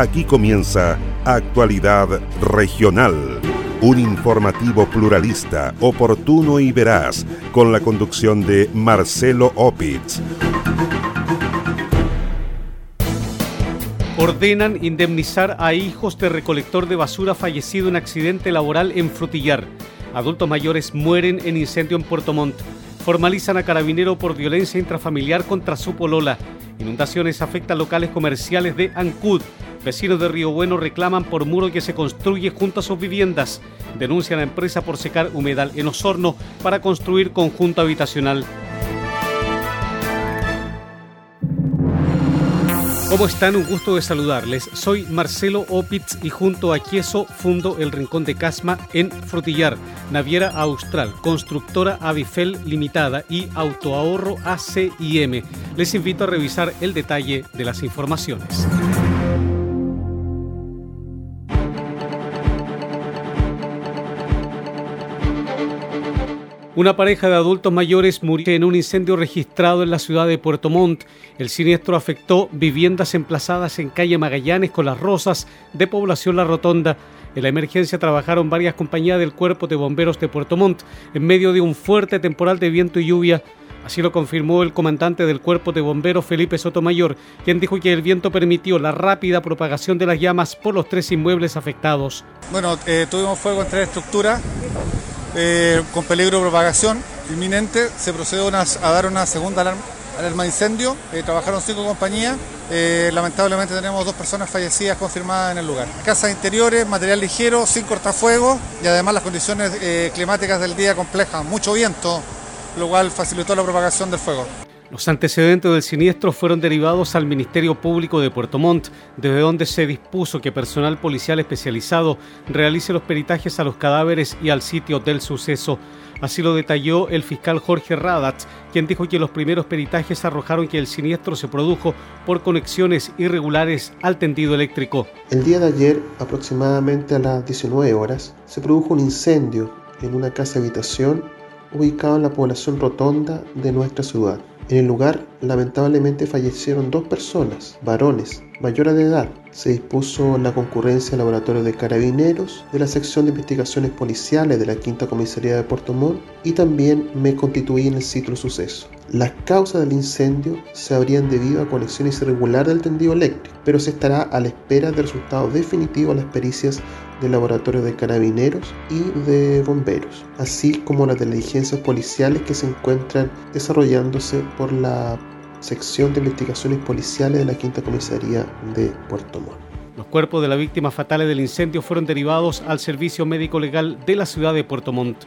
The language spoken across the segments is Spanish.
Aquí comienza Actualidad Regional, un informativo pluralista, oportuno y veraz, con la conducción de Marcelo Opitz. Ordenan indemnizar a hijos de recolector de basura fallecido en accidente laboral en Frutillar. Adultos mayores mueren en incendio en Puerto Montt. Formalizan a carabinero por violencia intrafamiliar contra su polola. Inundaciones afectan locales comerciales de Ancud. Vecinos de Río Bueno reclaman por muro que se construye junto a sus viviendas. Denuncian a la empresa por secar humedal en Osorno para construir conjunto habitacional. ¿Cómo están? Un gusto de saludarles. Soy Marcelo Opitz y junto a Quieso fundo el Rincón de Casma en Frutillar, Naviera Austral, Constructora Avifel Limitada y Autoahorro ACIM. Les invito a revisar el detalle de las informaciones. Una pareja de adultos mayores murió en un incendio registrado en la ciudad de Puerto Montt. El siniestro afectó viviendas emplazadas en calle Magallanes con las Rosas de población La Rotonda. En la emergencia trabajaron varias compañías del Cuerpo de Bomberos de Puerto Montt en medio de un fuerte temporal de viento y lluvia. Así lo confirmó el comandante del Cuerpo de Bomberos, Felipe Sotomayor, quien dijo que el viento permitió la rápida propagación de las llamas por los tres inmuebles afectados. Bueno, eh, tuvimos fuego en tres estructuras eh, con peligro de propagación inminente. Se procedió a dar una segunda alarma, de incendio. Eh, trabajaron cinco compañías. Eh, lamentablemente tenemos dos personas fallecidas confirmadas en el lugar. Casas interiores, material ligero, sin cortafuegos y además las condiciones climáticas del día complejas, mucho viento, lo cual facilitó la propagación del fuego. Los antecedentes del siniestro fueron derivados al Ministerio Público de Puerto Montt, desde donde se dispuso que personal policial especializado realice los peritajes a los cadáveres y al sitio del suceso. Así lo detalló el fiscal Jorge Radatz, quien dijo que los primeros peritajes arrojaron que el siniestro se produjo por conexiones irregulares al tendido eléctrico. El día de ayer, aproximadamente a las 19 horas, se produjo un incendio en una casa habitación ubicada en la población rotonda de nuestra ciudad. En el lugar, lamentablemente fallecieron dos personas, varones, mayores de edad. Se dispuso la concurrencia al laboratorio de carabineros de la sección de investigaciones policiales de la Quinta Comisaría de Puerto Montt y también me constituí en el sitio del suceso. Las causas del incendio se habrían debido a conexiones irregulares del tendido eléctrico, pero se estará a la espera de resultados definitivos de las pericias del laboratorio de carabineros y de bomberos, así como las diligencias policiales que se encuentran desarrollándose por la sección de investigaciones policiales de la Quinta Comisaría de Puerto Montt. Los cuerpos de las víctimas fatales del incendio fueron derivados al Servicio Médico Legal de la ciudad de Puerto Montt.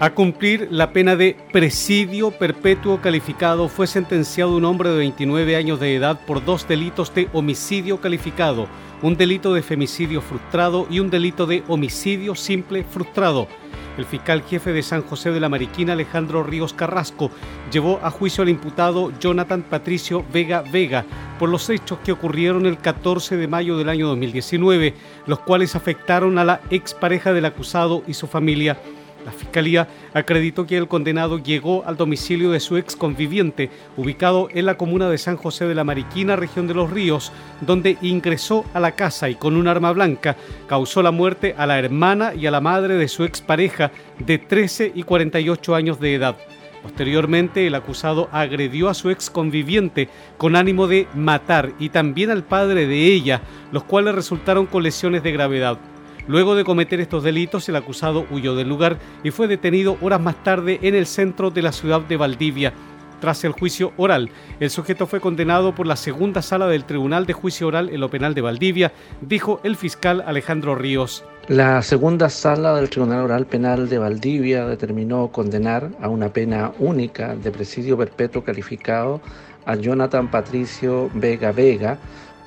A cumplir la pena de presidio perpetuo calificado fue sentenciado un hombre de 29 años de edad por dos delitos de homicidio calificado, un delito de femicidio frustrado y un delito de homicidio simple frustrado. El fiscal jefe de San José de la Mariquina, Alejandro Ríos Carrasco, llevó a juicio al imputado Jonathan Patricio Vega Vega por los hechos que ocurrieron el 14 de mayo del año 2019, los cuales afectaron a la expareja del acusado y su familia. La Fiscalía acreditó que el condenado llegó al domicilio de su ex conviviente, ubicado en la comuna de San José de la Mariquina, región de Los Ríos, donde ingresó a la casa y con un arma blanca causó la muerte a la hermana y a la madre de su expareja de 13 y 48 años de edad. Posteriormente, el acusado agredió a su ex conviviente con ánimo de matar y también al padre de ella, los cuales resultaron con lesiones de gravedad. Luego de cometer estos delitos, el acusado huyó del lugar y fue detenido horas más tarde en el centro de la ciudad de Valdivia. Tras el juicio oral, el sujeto fue condenado por la segunda sala del Tribunal de Juicio Oral en lo Penal de Valdivia, dijo el fiscal Alejandro Ríos. La segunda sala del Tribunal Oral Penal de Valdivia determinó condenar a una pena única de presidio perpetuo calificado a Jonathan Patricio Vega Vega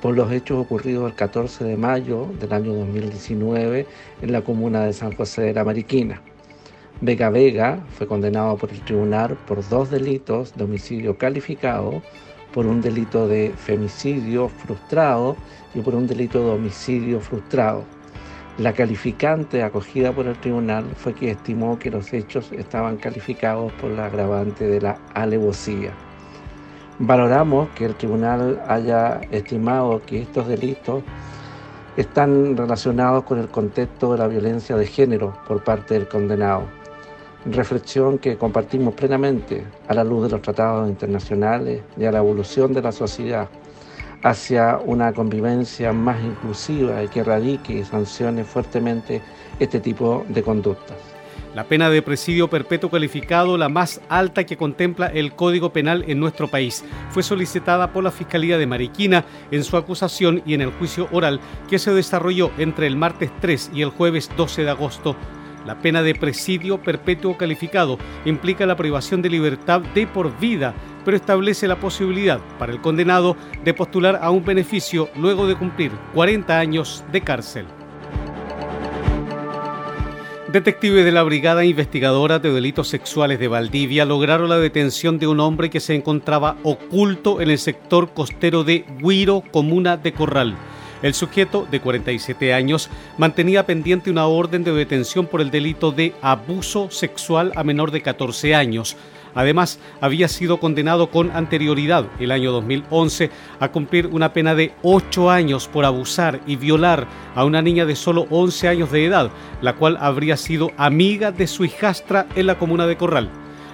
por los hechos ocurridos el 14 de mayo del año 2019 en la comuna de San José de la Mariquina. Vega Vega fue condenado por el tribunal por dos delitos de homicidio calificado, por un delito de femicidio frustrado y por un delito de homicidio frustrado. La calificante acogida por el tribunal fue que estimó que los hechos estaban calificados por la agravante de la alevosía. Valoramos que el tribunal haya estimado que estos delitos están relacionados con el contexto de la violencia de género por parte del condenado. Reflexión que compartimos plenamente a la luz de los tratados internacionales y a la evolución de la sociedad hacia una convivencia más inclusiva y que erradique y sancione fuertemente este tipo de conductas. La pena de presidio perpetuo calificado, la más alta que contempla el Código Penal en nuestro país, fue solicitada por la Fiscalía de Mariquina en su acusación y en el juicio oral que se desarrolló entre el martes 3 y el jueves 12 de agosto. La pena de presidio perpetuo calificado implica la privación de libertad de por vida, pero establece la posibilidad para el condenado de postular a un beneficio luego de cumplir 40 años de cárcel. Detectives de la Brigada Investigadora de Delitos Sexuales de Valdivia lograron la detención de un hombre que se encontraba oculto en el sector costero de Guiro, comuna de Corral. El sujeto, de 47 años, mantenía pendiente una orden de detención por el delito de abuso sexual a menor de 14 años. Además, había sido condenado con anterioridad, el año 2011, a cumplir una pena de 8 años por abusar y violar a una niña de solo 11 años de edad, la cual habría sido amiga de su hijastra en la comuna de Corral.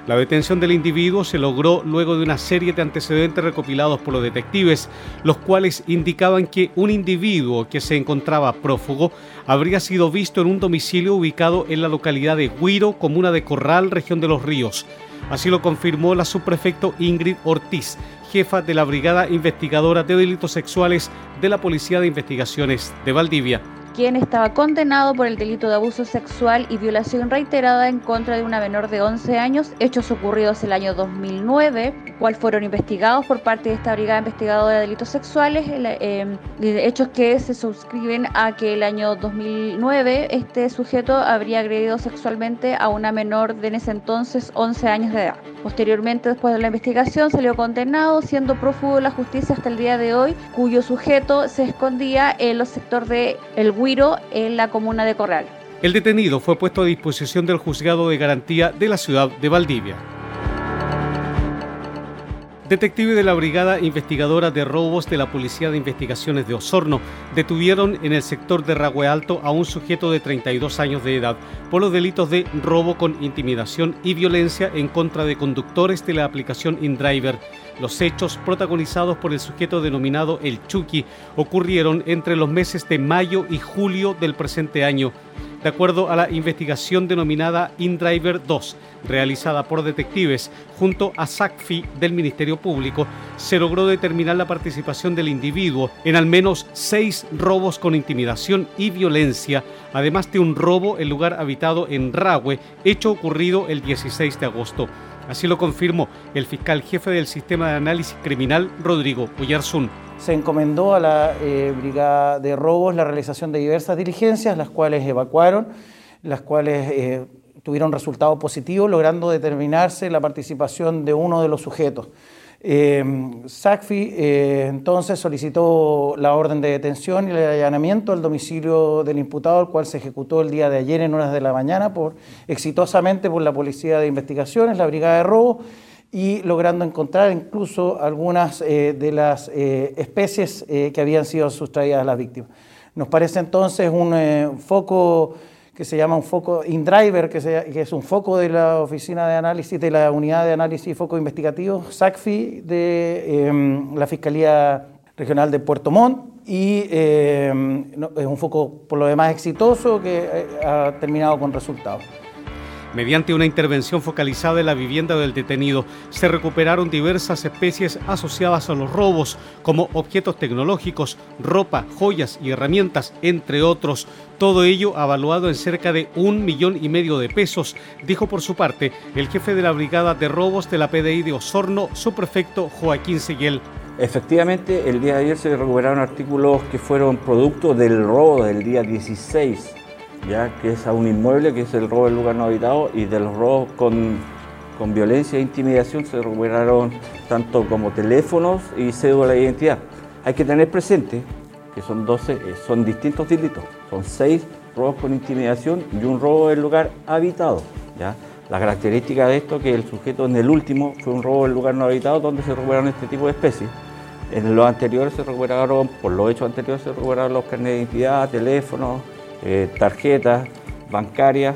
La detención del individuo se logró luego de una serie de antecedentes recopilados por los detectives, los cuales indicaban que un individuo que se encontraba prófugo habría sido visto en un domicilio ubicado en la localidad de Guiro, comuna de Corral, región de Los Ríos. Así lo confirmó la subprefecto Ingrid Ortiz, jefa de la Brigada Investigadora de Delitos Sexuales de la Policía de Investigaciones de Valdivia. Quien estaba condenado por el delito de abuso sexual y violación reiterada en contra de una menor de 11 años, hechos ocurridos el año 2009, cual fueron investigados por parte de esta Brigada Investigadora de Delitos Sexuales, eh, hechos que se suscriben a que el año 2009 este sujeto habría agredido sexualmente a una menor de en ese entonces 11 años de edad. Posteriormente, después de la investigación, salió condenado, siendo prófugo de la justicia hasta el día de hoy, cuyo sujeto se escondía en los sectores de El en la comuna de Corral. El detenido fue puesto a disposición del juzgado de garantía de la ciudad de Valdivia. Detectives de la Brigada Investigadora de Robos de la Policía de Investigaciones de Osorno detuvieron en el sector de Ragüe Alto a un sujeto de 32 años de edad por los delitos de robo con intimidación y violencia en contra de conductores de la aplicación InDriver. Los hechos protagonizados por el sujeto denominado El Chucky ocurrieron entre los meses de mayo y julio del presente año de acuerdo a la investigación denominada InDriver 2, realizada por detectives junto a SACFI del Ministerio Público, se logró determinar la participación del individuo en al menos seis robos con intimidación y violencia, además de un robo en lugar habitado en Rahue, hecho ocurrido el 16 de agosto. Así lo confirmó el fiscal jefe del Sistema de Análisis Criminal, Rodrigo Uyarzún se encomendó a la eh, Brigada de Robos la realización de diversas diligencias, las cuales evacuaron, las cuales eh, tuvieron resultados positivos, logrando determinarse la participación de uno de los sujetos. Eh, SACFI entonces solicitó la orden de detención y el allanamiento al domicilio del imputado, el cual se ejecutó el día de ayer en horas de la mañana por, exitosamente por la Policía de Investigaciones, la Brigada de Robo y logrando encontrar incluso algunas eh, de las eh, especies eh, que habían sido sustraídas a las víctimas. Nos parece entonces un foco que se llama un foco InDriver, que, que, es un foco de la Oficina de Análisis, de la Unidad de Análisis y Foco Investigativo, SACFI, de em, la Fiscalía Regional de Puerto Montt, y em, es un foco por lo demás exitoso que ha terminado con resultados. Mediante una intervención focalizada en la vivienda del detenido, se recuperaron diversas especies asociadas a los robos, como objetos tecnológicos, ropa, joyas y herramientas, entre otros. Todo ello avaluado en cerca de un millón y medio de pesos, dijo por su parte el jefe de la Brigada de Robos de la PDI de Osorno, su prefecto Joaquín Seguel. Efectivamente, el día de ayer se recuperaron artículos que fueron producto del robo del día 16 ya que es a un inmueble, que es el robo del lugar no habitado, y de los robos con, con violencia e intimidación se recuperaron tanto como teléfonos y cédula de identidad. Hay que tener presente que son 12, eh, son distintos delitos, son 6 robos con intimidación y un robo del lugar habitado. ¿ya? La característica de esto es que el sujeto en el último fue un robo del lugar no habitado donde se recuperaron este tipo de especies. En los anteriores se recuperaron, por los hechos anteriores se recuperaron los carnes de identidad, teléfonos, eh, tarjetas bancarias,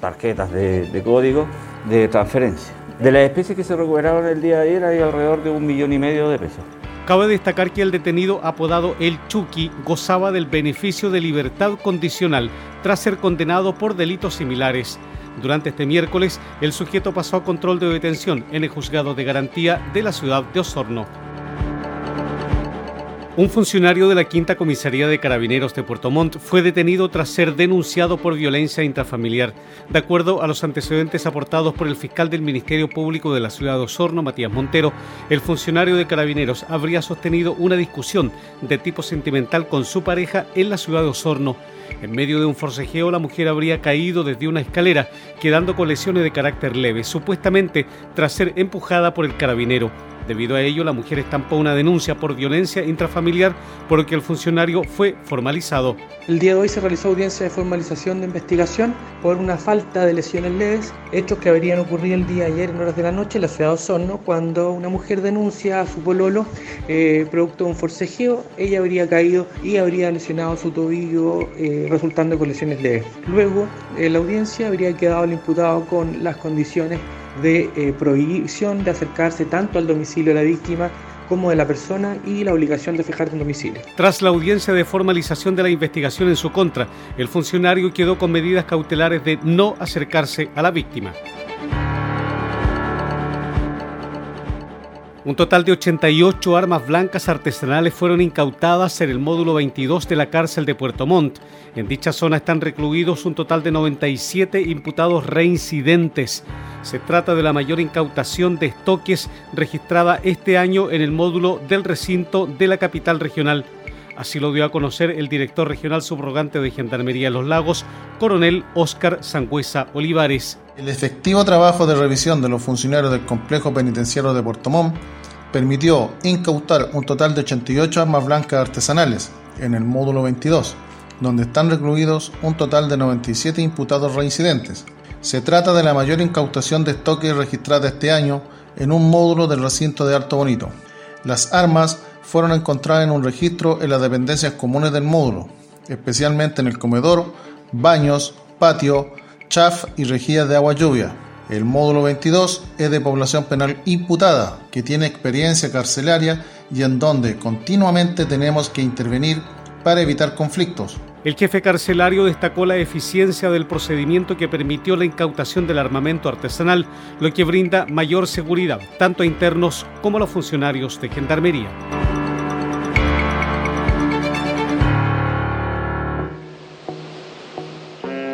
tarjetas de, código de transferencia. De las especies que se recuperaron el día de ayer hay alrededor de un millón y medio de pesos. Cabe destacar que el detenido apodado El Chucky gozaba del beneficio de libertad condicional tras ser condenado por delitos similares. Durante este miércoles, el sujeto pasó a control de detención en el juzgado de garantía de la ciudad de Osorno. Un funcionario de la Quinta Comisaría de Carabineros de Puerto Montt fue detenido tras ser denunciado por violencia intrafamiliar. De acuerdo a los antecedentes aportados por el fiscal del Ministerio Público de la ciudad de Osorno, Matías Montero, el funcionario de Carabineros habría sostenido una discusión de tipo sentimental con su pareja en la ciudad de Osorno. En medio de un forcejeo, la mujer habría caído desde una escalera, quedando con lesiones de carácter leve, supuestamente tras ser empujada por el carabinero. Debido a ello, la mujer estampó una denuncia por violencia intrafamiliar por lo que el funcionario fue formalizado. El día de hoy se realizó audiencia de formalización de investigación por una falta de lesiones leves, hechos que habrían ocurrido el día ayer en horas de la noche en la ciudad de Osorno, cuando una mujer denuncia a su pololo eh, producto de un forcejeo, ella habría caído y habría lesionado su tobillo, eh, resultando con lesiones leves. Luego, en la audiencia habría quedado el imputado con las condiciones de eh, prohibición de acercarse tanto al domicilio de la víctima como de la persona y la obligación de fijar un domicilio. Tras la audiencia de formalización de la investigación en su contra, el funcionario quedó con medidas cautelares de no acercarse a la víctima. Un total de 88 armas blancas artesanales fueron incautadas en el módulo 22 de la cárcel de Puerto Montt. En dicha zona están recluidos un total de 97 imputados reincidentes. Se trata de la mayor incautación de estoques registrada este año en el módulo del recinto de la capital regional. Así lo dio a conocer el director regional subrogante de Gendarmería de los Lagos, coronel Óscar Sangüesa Olivares. El efectivo trabajo de revisión de los funcionarios del complejo penitenciario de Puerto Montt permitió incautar un total de 88 armas blancas artesanales en el módulo 22, donde están recluidos un total de 97 imputados reincidentes. Se trata de la mayor incautación de estoques registrada este año en un módulo del recinto de Alto Bonito. Las armas fueron encontradas en un registro en las dependencias comunes del módulo, especialmente en el comedor, baños, patio, chaf y rejillas de agua lluvia. El módulo 22 es de población penal imputada, que tiene experiencia carcelaria y en donde continuamente tenemos que intervenir para evitar conflictos. El jefe carcelario destacó la eficiencia del procedimiento que permitió la incautación del armamento artesanal, lo que brinda mayor seguridad tanto a internos como a los funcionarios de gendarmería.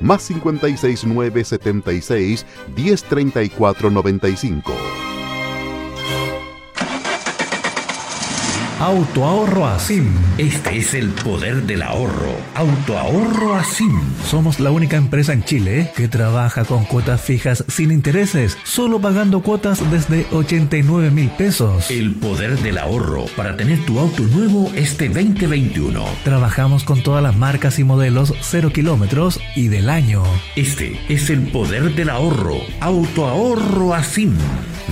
más 569 76 Autoahorro Asim. Este es el poder del ahorro. Autoahorro Asim. Somos la única empresa en Chile que trabaja con cuotas fijas sin intereses, solo pagando cuotas desde 89 mil pesos. El poder del ahorro para tener tu auto nuevo este 2021. Trabajamos con todas las marcas y modelos 0 kilómetros y del año. Este es el poder del ahorro. Autoahorro Asim.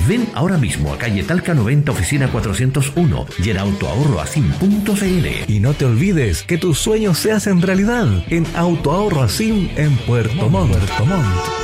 Ven ahora mismo a calle Talca 90, oficina 401 y en autoahorroasim.cl. Y no te olvides que tus sueños se hacen realidad en Autoahorro Asim en Puerto Montt.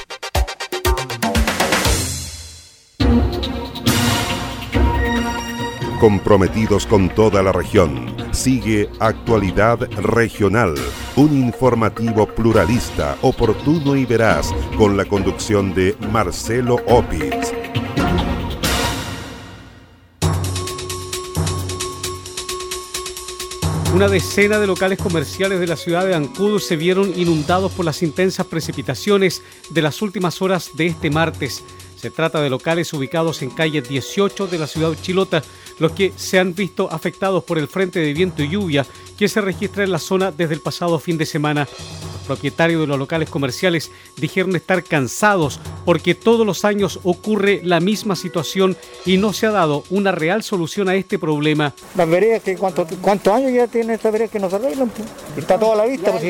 Comprometidos con toda la región. Sigue Actualidad Regional, un informativo pluralista, oportuno y veraz, con la conducción de Marcelo Opitz. Una decena de locales comerciales de la ciudad de Ancud se vieron inundados por las intensas precipitaciones de las últimas horas de este martes. Se trata de locales ubicados en calle 18 de la ciudad de Chilota, los que se han visto afectados por el frente de viento y lluvia que se registra en la zona desde el pasado fin de semana. Los propietarios de los locales comerciales dijeron estar cansados porque todos los años ocurre la misma situación y no se ha dado una real solución a este problema. Las veredas, que ¿cuántos, años ya tiene esta vereda que no se arreglan? Está toda la vista, pues,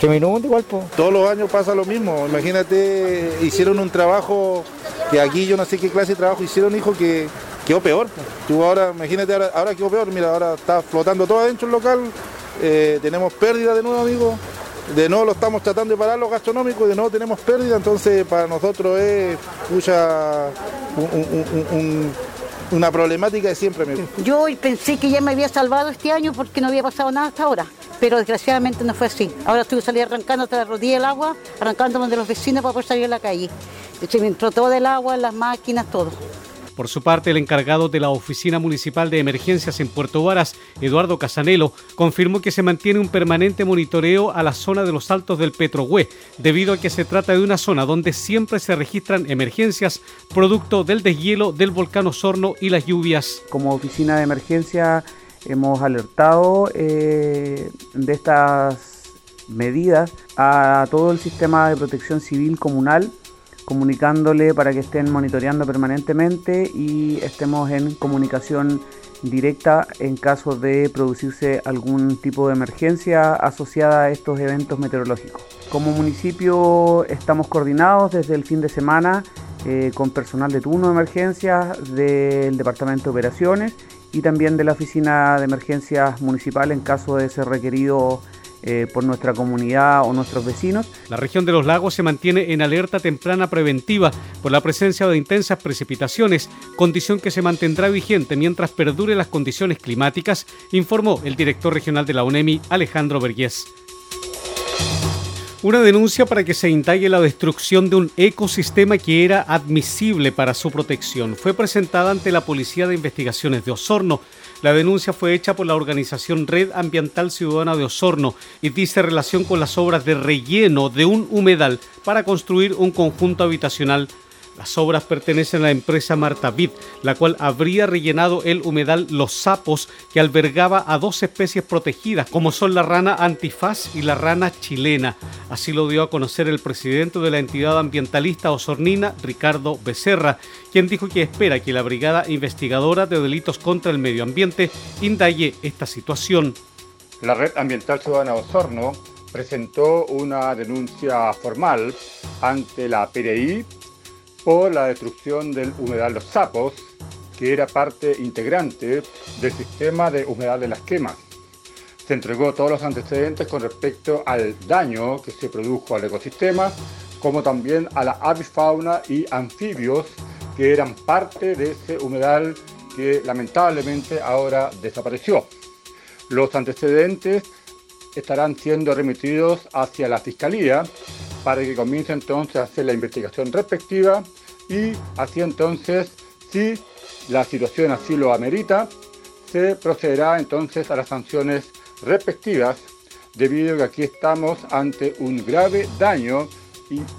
se me igual. Pues. Todos los años pasa lo mismo. Imagínate, hicieron un trabajo que aquí yo no sé qué clase de trabajo hicieron, hijo, que quedó peor. Ahora, imagínate, ahora, ahora quedó peor, mira, ahora está flotando todo adentro el local, eh, tenemos pérdida de nuevo, amigo. De nuevo lo estamos tratando de parar los gastronómicos, de nuevo tenemos pérdida, entonces para nosotros es mucha, una problemática de siempre. Amigo. Yo pensé que ya me había salvado este año porque no había pasado nada hasta ahora, pero desgraciadamente no fue así. Ahora estoy saliendo arrancando hasta la rodilla del agua, arrancándome de los vecinos para poder salir a la calle. Se me entró todo el agua, las máquinas, todo. Por su parte, el encargado de la Oficina Municipal de Emergencias en Puerto Varas, Eduardo Casanelo, confirmó que se mantiene un permanente monitoreo a la zona de los altos del Petrohue, debido a que se trata de una zona donde siempre se registran emergencias producto del deshielo del volcán Osorno y las lluvias. Como oficina de emergencia hemos alertado eh, de estas medidas a todo el sistema de protección civil comunal comunicándole para que estén monitoreando permanentemente y estemos en comunicación directa en caso de producirse algún tipo de emergencia asociada a estos eventos meteorológicos. Como municipio estamos coordinados desde el fin de semana eh, con personal de turno de emergencias del Departamento de Operaciones y también de la Oficina de Emergencias Municipal en caso de ser requerido eh, por nuestra comunidad o nuestros vecinos. La región de los lagos se mantiene en alerta temprana preventiva por la presencia de intensas precipitaciones, condición que se mantendrá vigente mientras perdure las condiciones climáticas, informó el director regional de la UNEMI, Alejandro Vergés. Una denuncia para que se indague la destrucción de un ecosistema que era admisible para su protección fue presentada ante la Policía de Investigaciones de Osorno. La denuncia fue hecha por la organización Red Ambiental Ciudadana de Osorno y dice relación con las obras de relleno de un humedal para construir un conjunto habitacional las obras pertenecen a la empresa Marta Vid, la cual habría rellenado el humedal Los Sapos, que albergaba a dos especies protegidas, como son la rana antifaz y la rana chilena. Así lo dio a conocer el presidente de la entidad ambientalista osornina, Ricardo Becerra, quien dijo que espera que la Brigada Investigadora de Delitos contra el Medio Ambiente indague esta situación. La Red Ambiental Ciudadana Osorno presentó una denuncia formal ante la PDI por la destrucción del humedal Los Sapos, que era parte integrante del sistema de humedal de las quemas. Se entregó todos los antecedentes con respecto al daño que se produjo al ecosistema, como también a la avifauna y anfibios que eran parte de ese humedal que lamentablemente ahora desapareció. Los antecedentes estarán siendo remitidos hacia la Fiscalía para que comience entonces a hacer la investigación respectiva y así entonces, si la situación así lo amerita, se procederá entonces a las sanciones respectivas, debido a que aquí estamos ante un grave daño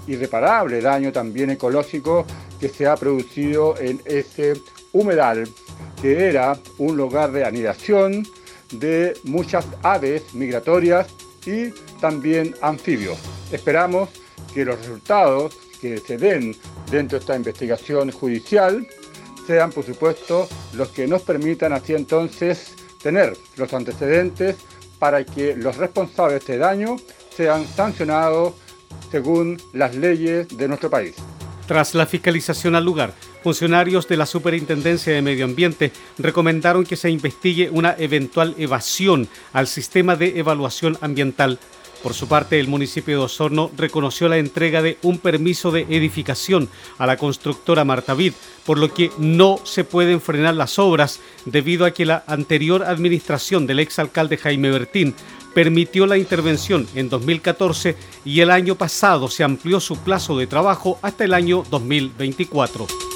irreparable daño también ecológico que se ha producido en ese humedal, que era un lugar de anidación de muchas aves migratorias y también anfibios. Esperamos que los resultados que se den dentro de esta investigación judicial sean, por supuesto, los que nos permitan así entonces tener los antecedentes para que los responsables de este daño sean sancionados según las leyes de nuestro país. Tras la fiscalización al lugar, funcionarios de la Superintendencia de Medio Ambiente recomendaron que se investigue una eventual evasión al sistema de evaluación ambiental por su parte, el municipio de Osorno reconoció la entrega de un permiso de edificación a la constructora Martavid, por lo que no se pueden frenar las obras debido a que la anterior administración del exalcalde Jaime Bertín permitió la intervención en 2014 y el año pasado se amplió su plazo de trabajo hasta el año 2024.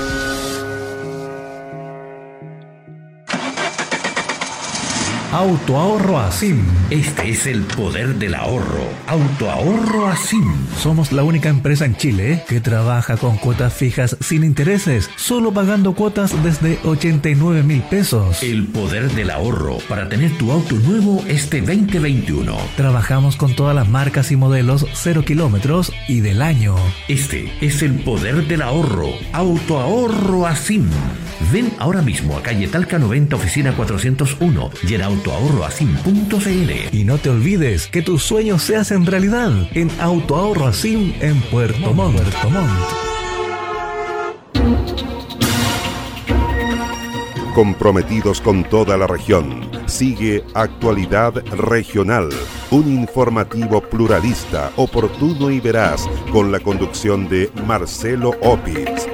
Autoahorro Asim. Este es el poder del ahorro. Autoahorro Asim. Somos la única empresa en Chile que trabaja con cuotas fijas sin intereses, solo pagando cuotas desde 89 mil pesos. El poder del ahorro para tener tu auto nuevo este 2021. Trabajamos con todas las marcas y modelos 0 kilómetros y del año. Este es el poder del ahorro. Autoahorro Asim. Ven ahora mismo a calle Talca 90, oficina 401 y en autoahorroasim.cl. Y no te olvides que tus sueños se hacen realidad en Autoahorro Asim en Puerto Montt. Puerto Montt. Comprometidos con toda la región. Sigue Actualidad Regional, un informativo pluralista, oportuno y veraz, con la conducción de Marcelo Opitz.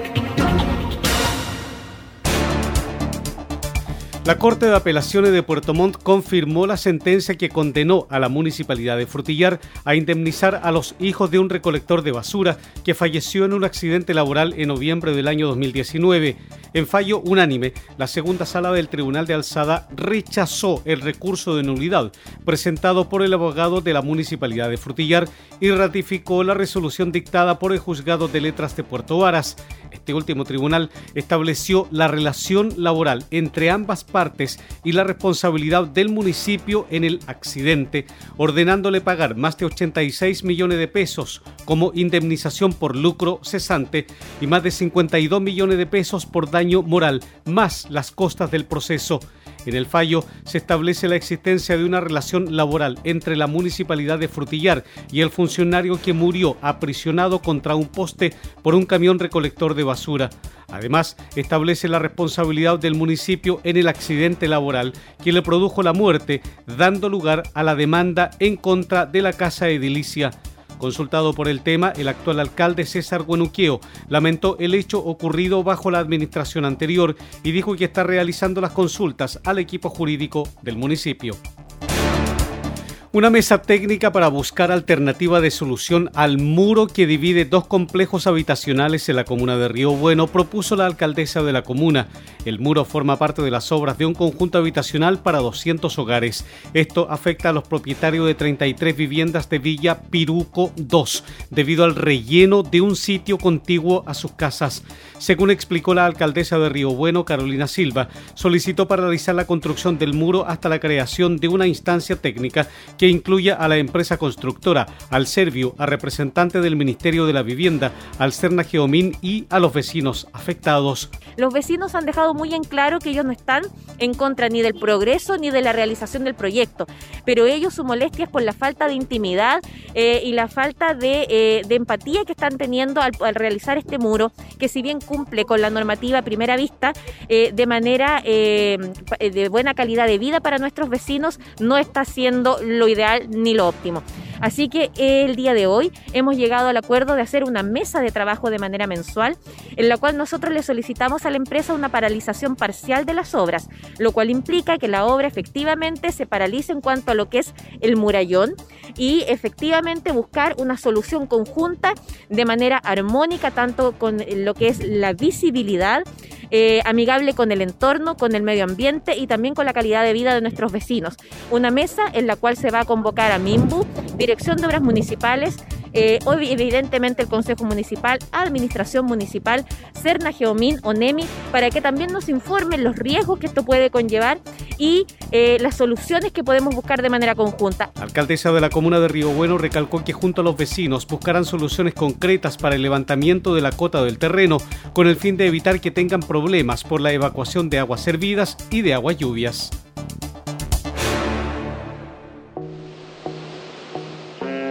La Corte de Apelaciones de Puerto Montt confirmó la sentencia que condenó a la municipalidad de Frutillar a indemnizar a los hijos de un recolector de basura que falleció en un accidente laboral en noviembre del año 2019. En fallo unánime, la segunda sala del Tribunal de Alzada rechazó el recurso de nulidad presentado por el abogado de la municipalidad de Frutillar y ratificó la resolución dictada por el juzgado de letras de Puerto Varas. Este último tribunal estableció la relación laboral entre ambas partes y la responsabilidad del municipio en el accidente, ordenándole pagar más de 86 millones de pesos como indemnización por lucro cesante y más de 52 millones de pesos por daño moral, más las costas del proceso. En el fallo se establece la existencia de una relación laboral entre la municipalidad de Frutillar y el funcionario que murió aprisionado contra un poste por un camión recolector de basura. Además, establece la responsabilidad del municipio en el accidente laboral que le produjo la muerte, dando lugar a la demanda en contra de la casa edilicia. Consultado por el tema, el actual alcalde César Guenuqueo lamentó el hecho ocurrido bajo la administración anterior y dijo que está realizando las consultas al equipo jurídico del municipio. Una mesa técnica para buscar alternativa de solución al muro que divide dos complejos habitacionales en la comuna de Río Bueno propuso la alcaldesa de la comuna. El muro forma parte de las obras de un conjunto habitacional para 200 hogares. Esto afecta a los propietarios de 33 viviendas de Villa Piruco 2 debido al relleno de un sitio contiguo a sus casas. Según explicó la alcaldesa de Río Bueno, Carolina Silva, solicitó paralizar la construcción del muro hasta la creación de una instancia técnica que incluya a la empresa constructora, al Servio, a representante del Ministerio de la Vivienda, al Cerna Geomín y a los vecinos afectados. Los vecinos han dejado muy en claro que ellos no están en contra ni del progreso ni de la realización del proyecto, pero ellos su molestia es por la falta de intimidad eh, y la falta de, eh, empatía que están teniendo al, realizar este muro, que si bien cumple con la normativa a primera vista, eh, de manera de buena calidad de vida para nuestros vecinos, no está siendo lo ideal ni lo óptimo. Así que el día de hoy hemos llegado al acuerdo de hacer una mesa de trabajo de manera mensual, en la cual nosotros le solicitamos a la empresa una paralización parcial de las obras, lo cual implica que la obra efectivamente se paralice en cuanto a lo que es el murallón y efectivamente buscar una solución conjunta de manera armónica, tanto con lo que es la visibilidad, eh, amigable con el entorno, con el medio ambiente y también con la calidad de vida de nuestros vecinos. Una mesa en la cual se va a convocar a MIMBU, Dirección de Obras Municipales, eh, hoy evidentemente el Consejo Municipal, Administración Municipal, Cerna Geomín, ONEMI, para que también nos informen los riesgos que esto puede conllevar y eh, las soluciones que podemos buscar de manera conjunta. alcaldesa de la comuna de Río Bueno recalcó que junto a los vecinos buscarán soluciones concretas para el levantamiento de la cota del terreno con el fin de evitar que tengan problemas por la evacuación de aguas servidas y de aguas lluvias.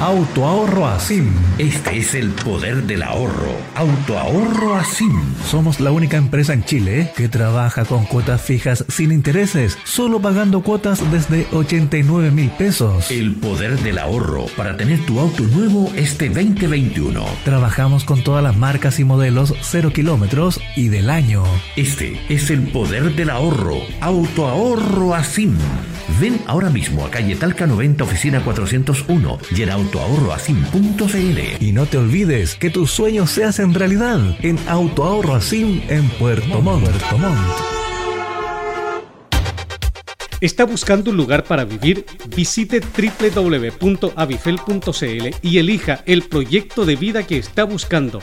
Autoahorro Asim. Este es el poder del ahorro. Autoahorro Asim. Somos la única empresa en Chile que trabaja con cuotas fijas sin intereses, solo pagando cuotas desde 89 mil pesos. El poder del ahorro para tener tu auto nuevo este 2021. Trabajamos con todas las marcas y modelos 0 kilómetros y del año. Este es el poder del ahorro. Autoahorro Asim. Ven ahora mismo a calle Talca 90, oficina 401 y en autoahorroasim.cl. Y no te olvides que tus sueños se hacen realidad en Autoahorro Asim en Puerto Montt. ¿Está buscando un lugar para vivir? Visite www.avifel.cl y elija el proyecto de vida que está buscando.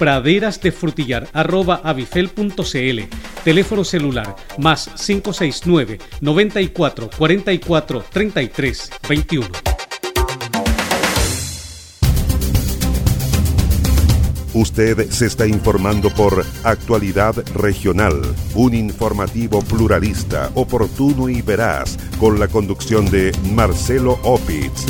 praderasdefrutillar.avifel.cl. Teléfono celular más 569 94 44 33 21. Usted se está informando por Actualidad Regional, un informativo pluralista, oportuno y veraz, con la conducción de Marcelo Opitz.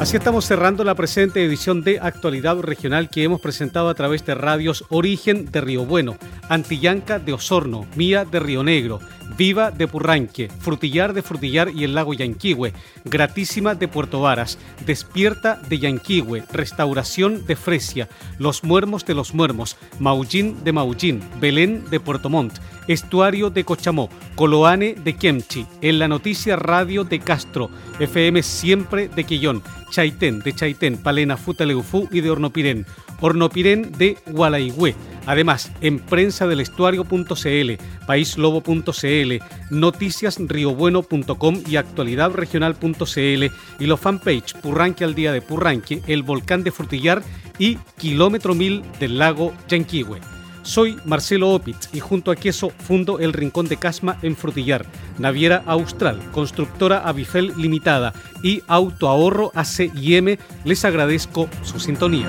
Así estamos cerrando la presente edición de Actualidad Regional que hemos presentado a través de radios Origen de Río Bueno, Antillanca de Osorno, Mía de Río Negro, Viva de Purranque, Frutillar de Frutillar y el lago Yanquihue, Gratísima de Puerto Varas, Despierta de Yanquihue, Restauración de Fresia, Los Muermos de los Muermos, Maullín de Maullín, Belén de Puerto Montt, Estuario de Cochamó, Coloane de Kemchi, En la Noticia Radio de Castro, FM Siempre de Quillón, Chaitén de Chaitén, Palena, Futaleufú y de Hornopirén, Hornopirén de Gualaigüe. Además, en prensa del estuario.cl, paislobo.cl, noticiasriobueno.com y actualidadregional.cl y los fanpage Purranque al día de Purranque, el volcán de Frutillar y Kilómetro Mil del lago Yanquihue. Soy Marcelo Opitz y junto a Queso fundo el Rincón de Casma en Frutillar, Naviera Austral, Constructora Avifel Limitada y Autoahorro ACIM. Les agradezco su sintonía.